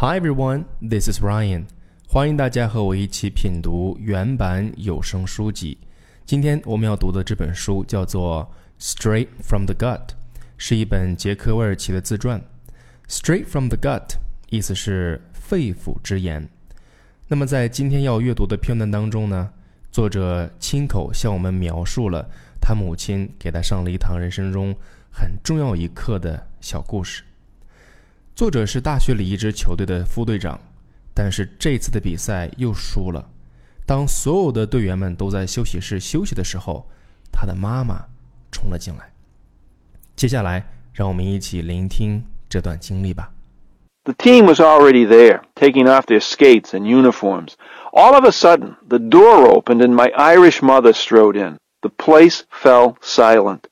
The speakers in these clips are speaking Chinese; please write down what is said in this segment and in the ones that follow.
Hi everyone, this is Ryan. 欢迎大家和我一起品读原版有声书籍。今天我们要读的这本书叫做《Straight from the Gut》，是一本捷克韦尔奇的自传。Straight from the gut 意思是肺腑之言。那么在今天要阅读的片段当中呢，作者亲口向我们描述了他母亲给他上了一堂人生中很重要一课的小故事。作者是大学里一支球队的副队长，但是这次的比赛又输了。当所有的队员们都在休息室休息的时候，他的妈妈冲了进来。接下来，让我们一起聆听这段经历吧。The team was already there, taking off their skates and uniforms. All of a sudden, the door opened and my Irish mother strode in. The place fell silent.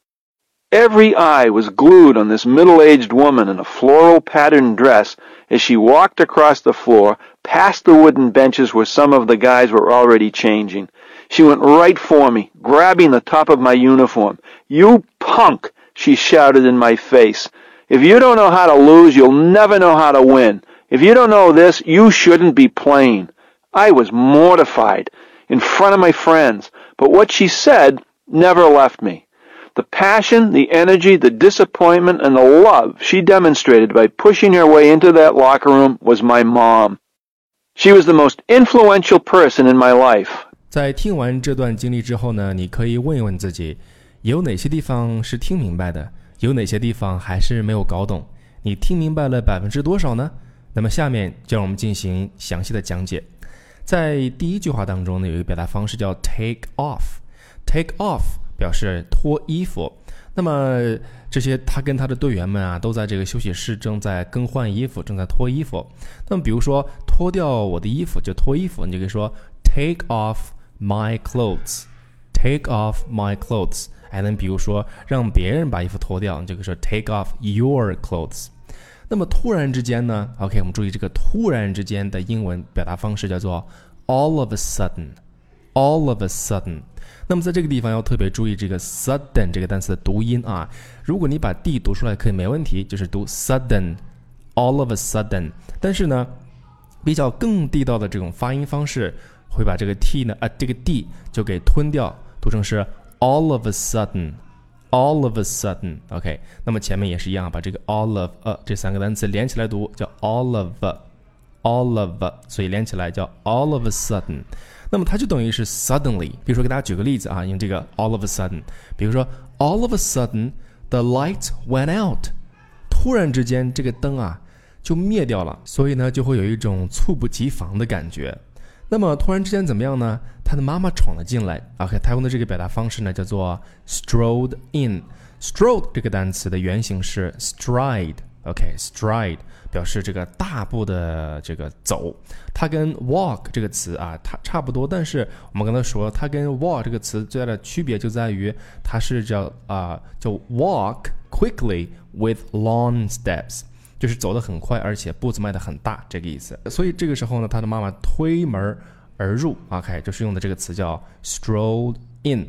Every eye was glued on this middle-aged woman in a floral patterned dress as she walked across the floor, past the wooden benches where some of the guys were already changing. She went right for me, grabbing the top of my uniform. You punk! she shouted in my face. If you don't know how to lose, you'll never know how to win. If you don't know this, you shouldn't be playing. I was mortified in front of my friends, but what she said never left me. The passion, the energy, the disappointment, and the love she demonstrated by pushing her way into that locker room was my mom. She was the most influential person in my life. 在听完这段经历之后呢，你可以问一问自己，有哪些地方是听明白的，有哪些地方还是没有搞懂？你听明白了百分之多少呢？那么下面就让我们进行详细的讲解。在第一句话当中呢，有一个表达方式叫 take off。take off 表示脱衣服。那么这些他跟他的队员们啊，都在这个休息室正在更换衣服，正在脱衣服。那么比如说脱掉我的衣服就脱衣服，你就可以说 take off my clothes，take off my clothes。还能比如说让别人把衣服脱掉，你就可以说 take off your clothes。那么突然之间呢？OK，我们注意这个突然之间的英文表达方式叫做 all of a sudden All of a sudden。那么在这个地方要特别注意这个 sudden 这个单词的读音啊。如果你把 d 读出来可以没问题，就是读 sudden，all of a sudden。但是呢，比较更地道的这种发音方式，会把这个 t 呢啊这个 d 就给吞掉，读成是 all of a sudden，all of a sudden。OK，那么前面也是一样，把这个 all of a 这三个单词连起来读，叫 all of，all of，所以连起来叫 all of a sudden。那么它就等于是 suddenly，比如说给大家举个例子啊，用这个 all of a sudden，比如说 all of a sudden the light went out，突然之间这个灯啊就灭掉了，所以呢就会有一种猝不及防的感觉。那么突然之间怎么样呢？他的妈妈闯了进来。OK，他用的这个表达方式呢叫做 strode in。strode 这个单词的原型是 stride。OK，stride。表示这个大步的这个走，它跟 walk 这个词啊，它差不多。但是我们刚才说，它跟 walk 这个词最大的区别就在于，它是叫啊叫 walk quickly with long steps，就是走得很快，而且步子迈得很大这个意思。所以这个时候呢，他的妈妈推门而入，OK，就是用的这个词叫 strolled in。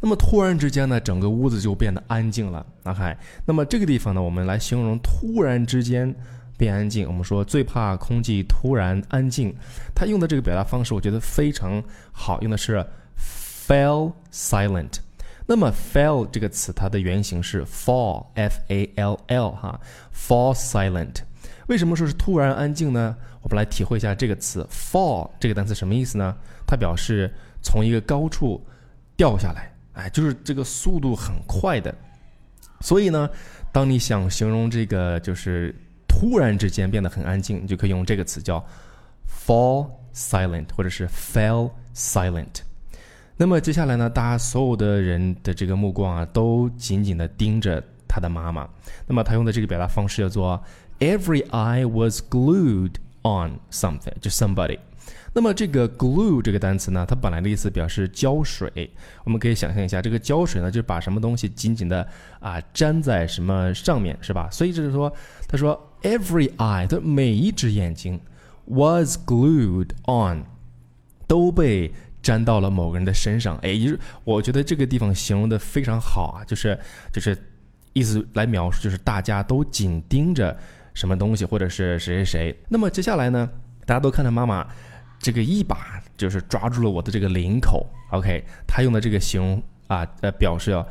那么突然之间呢，整个屋子就变得安静了。OK，那么这个地方呢，我们来形容突然之间变安静。我们说最怕空气突然安静，他用的这个表达方式，我觉得非常好，用的是 fell silent。那么 fell 这个词，它的原型是 fall，f a l l 哈，fall silent。为什么说是突然安静呢？我们来体会一下这个词 fall 这个单词什么意思呢？它表示从一个高处掉下来。哎，就是这个速度很快的，所以呢，当你想形容这个就是突然之间变得很安静，你就可以用这个词叫 fall silent，或者是 fell silent。那么接下来呢，大家所有的人的这个目光啊，都紧紧的盯着他的妈妈。那么他用的这个表达方式叫做 every eye was glued on something，就 somebody。那么这个 glue 这个单词呢，它本来的意思表示胶水。我们可以想象一下，这个胶水呢，就是把什么东西紧紧的啊粘在什么上面，是吧？所以就是说，他说 every eye，的每一只眼睛 was glued on，都被粘到了某个人的身上。哎，就是我觉得这个地方形容的非常好啊，就是就是意思来描述，就是大家都紧盯着什么东西，或者是谁谁谁。那么接下来呢，大家都看着妈妈这个一把就是抓住了我的这个领口。OK，他用的这个形容啊，呃，表示要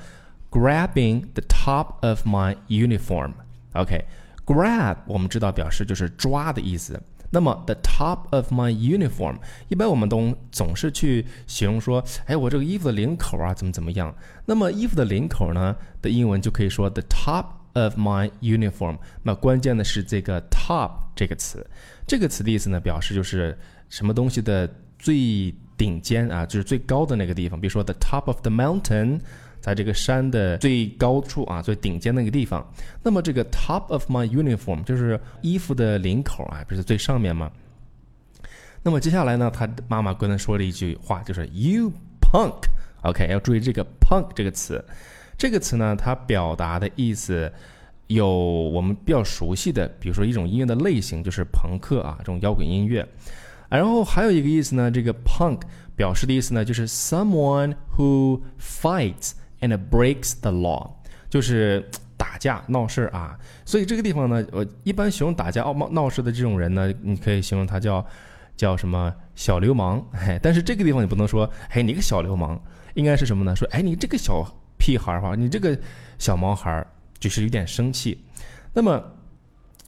grabbing the top of my uniform。OK，grab 我们知道表示就是抓的意思。那么 the top of my uniform，一般我们都总是去形容说，哎，我这个衣服的领口啊，怎么怎么样？那么衣服的领口呢的英文就可以说 the top of my uniform。那关键的是这个 top 这个词，这个词的意思呢，表示就是什么东西的最顶尖啊，就是最高的那个地方。比如说 the top of the mountain。在这个山的最高处啊，最顶尖那个地方。那么这个 top of my uniform 就是衣服的领口啊，不是最上面吗？那么接下来呢，他妈妈跟他说了一句话，就是 you punk。OK，要注意这个 punk 这个词。这个词呢，它表达的意思有我们比较熟悉的，比如说一种音乐的类型，就是朋克啊，这种摇滚音乐。然后还有一个意思呢，这个 punk 表示的意思呢，就是 someone who fights。And breaks the law，就是打架闹事儿啊。所以这个地方呢，我一般形容打架闹闹事的这种人呢，你可以形容他叫叫什么小流氓。嘿，但是这个地方你不能说，嘿，你个小流氓，应该是什么呢？说，哎，你这个小屁孩儿哈，你这个小毛孩儿，就是有点生气。那么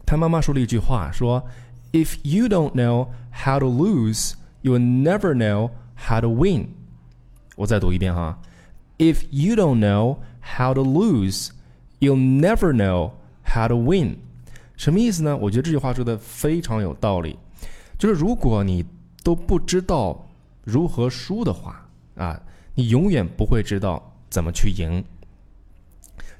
他妈妈说了一句话，说 ，If you don't know how to lose, you will never know how to win。我再读一遍哈。If you don't know how to lose, you'll never know how to win。什么意思呢？我觉得这句话说的非常有道理。就是如果你都不知道如何输的话啊，你永远不会知道怎么去赢。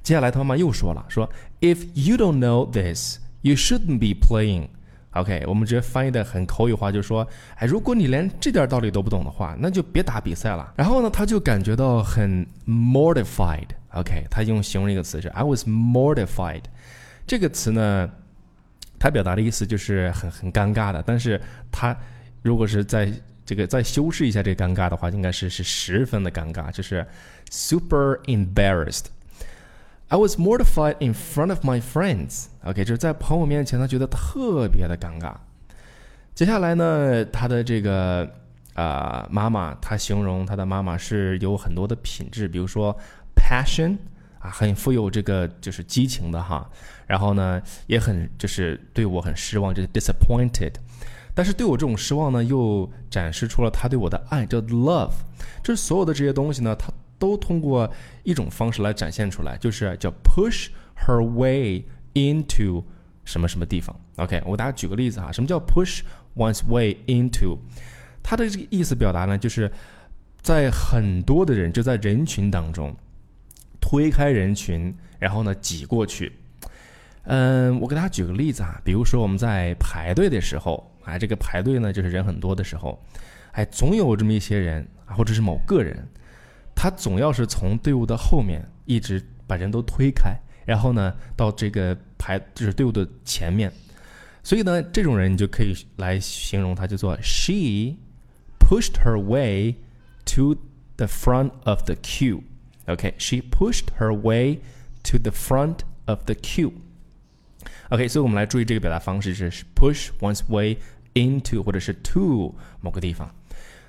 接下来他妈妈又说了，说 If you don't know this, you shouldn't be playing。 OK，我们直接翻译的很口语化，就说，哎，如果你连这点道理都不懂的话，那就别打比赛了。然后呢，他就感觉到很 mortified。OK，他用形容一个词是 I was mortified。这个词呢，它表达的意思就是很很尴尬的。但是他如果是在这个再修饰一下这尴尬的话，应该是是十分的尴尬，就是 super embarrassed。I was mortified in front of my friends. OK，就是在朋友面前，他觉得特别的尴尬。接下来呢，他的这个啊妈妈，他形容他的妈妈是有很多的品质，比如说 passion 啊，很富有这个就是激情的哈。然后呢，也很就是对我很失望，就是 disappointed。但是对我这种失望呢，又展示出了他对我的爱，叫 love。就是所有的这些东西呢，他。都通过一种方式来展现出来，就是叫 push her way into 什么什么地方。OK，我给大家举个例子哈，什么叫 push one's way into？它的这个意思表达呢，就是在很多的人就在人群当中推开人群，然后呢挤过去。嗯，我给大家举个例子啊，比如说我们在排队的时候，哎，这个排队呢就是人很多的时候，哎，总有这么一些人，或者是某个人。他总要是从队伍的后面一直把人都推开，然后呢，到这个排就是队伍的前面，所以呢，这种人你就可以来形容他，叫做 She pushed her way to the front of the queue. OK, she pushed her way to the front of the queue. OK，所以我们来注意这个表达方式是 push one's way into 或者是 to 某个地方。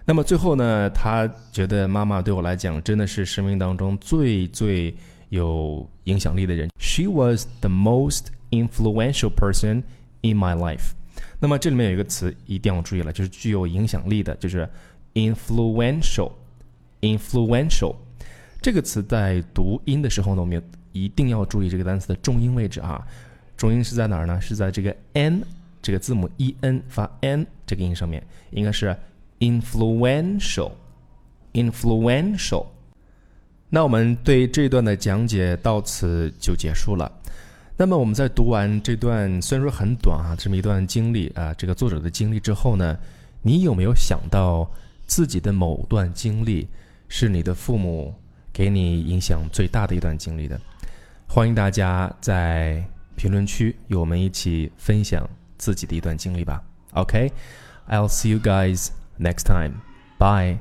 那么最后呢，他觉得妈妈对我来讲真的是生命当中最最有影响力的人。She was the most influential person in my life。那么这里面有一个词一定要注意了，就是具有影响力的，就是 influential。influential 这个词在读音的时候呢，我们一定要注意这个单词的重音位置啊。重音是在哪儿呢？是在这个 n 这个字母 e n 发 n 这个音上面，应该是。Influential influential。那我们对这段的讲解到此就结束了。那么我们在读完这段虽然说很短啊，这么一段经历啊，这个作者的经历之后呢，你有没有想到自己的某段经历是你的父母给你影响最大的一段经历的？欢迎大家在评论区与我们一起分享自己的一段经历吧。OK，I'll see you guys next time. Bye.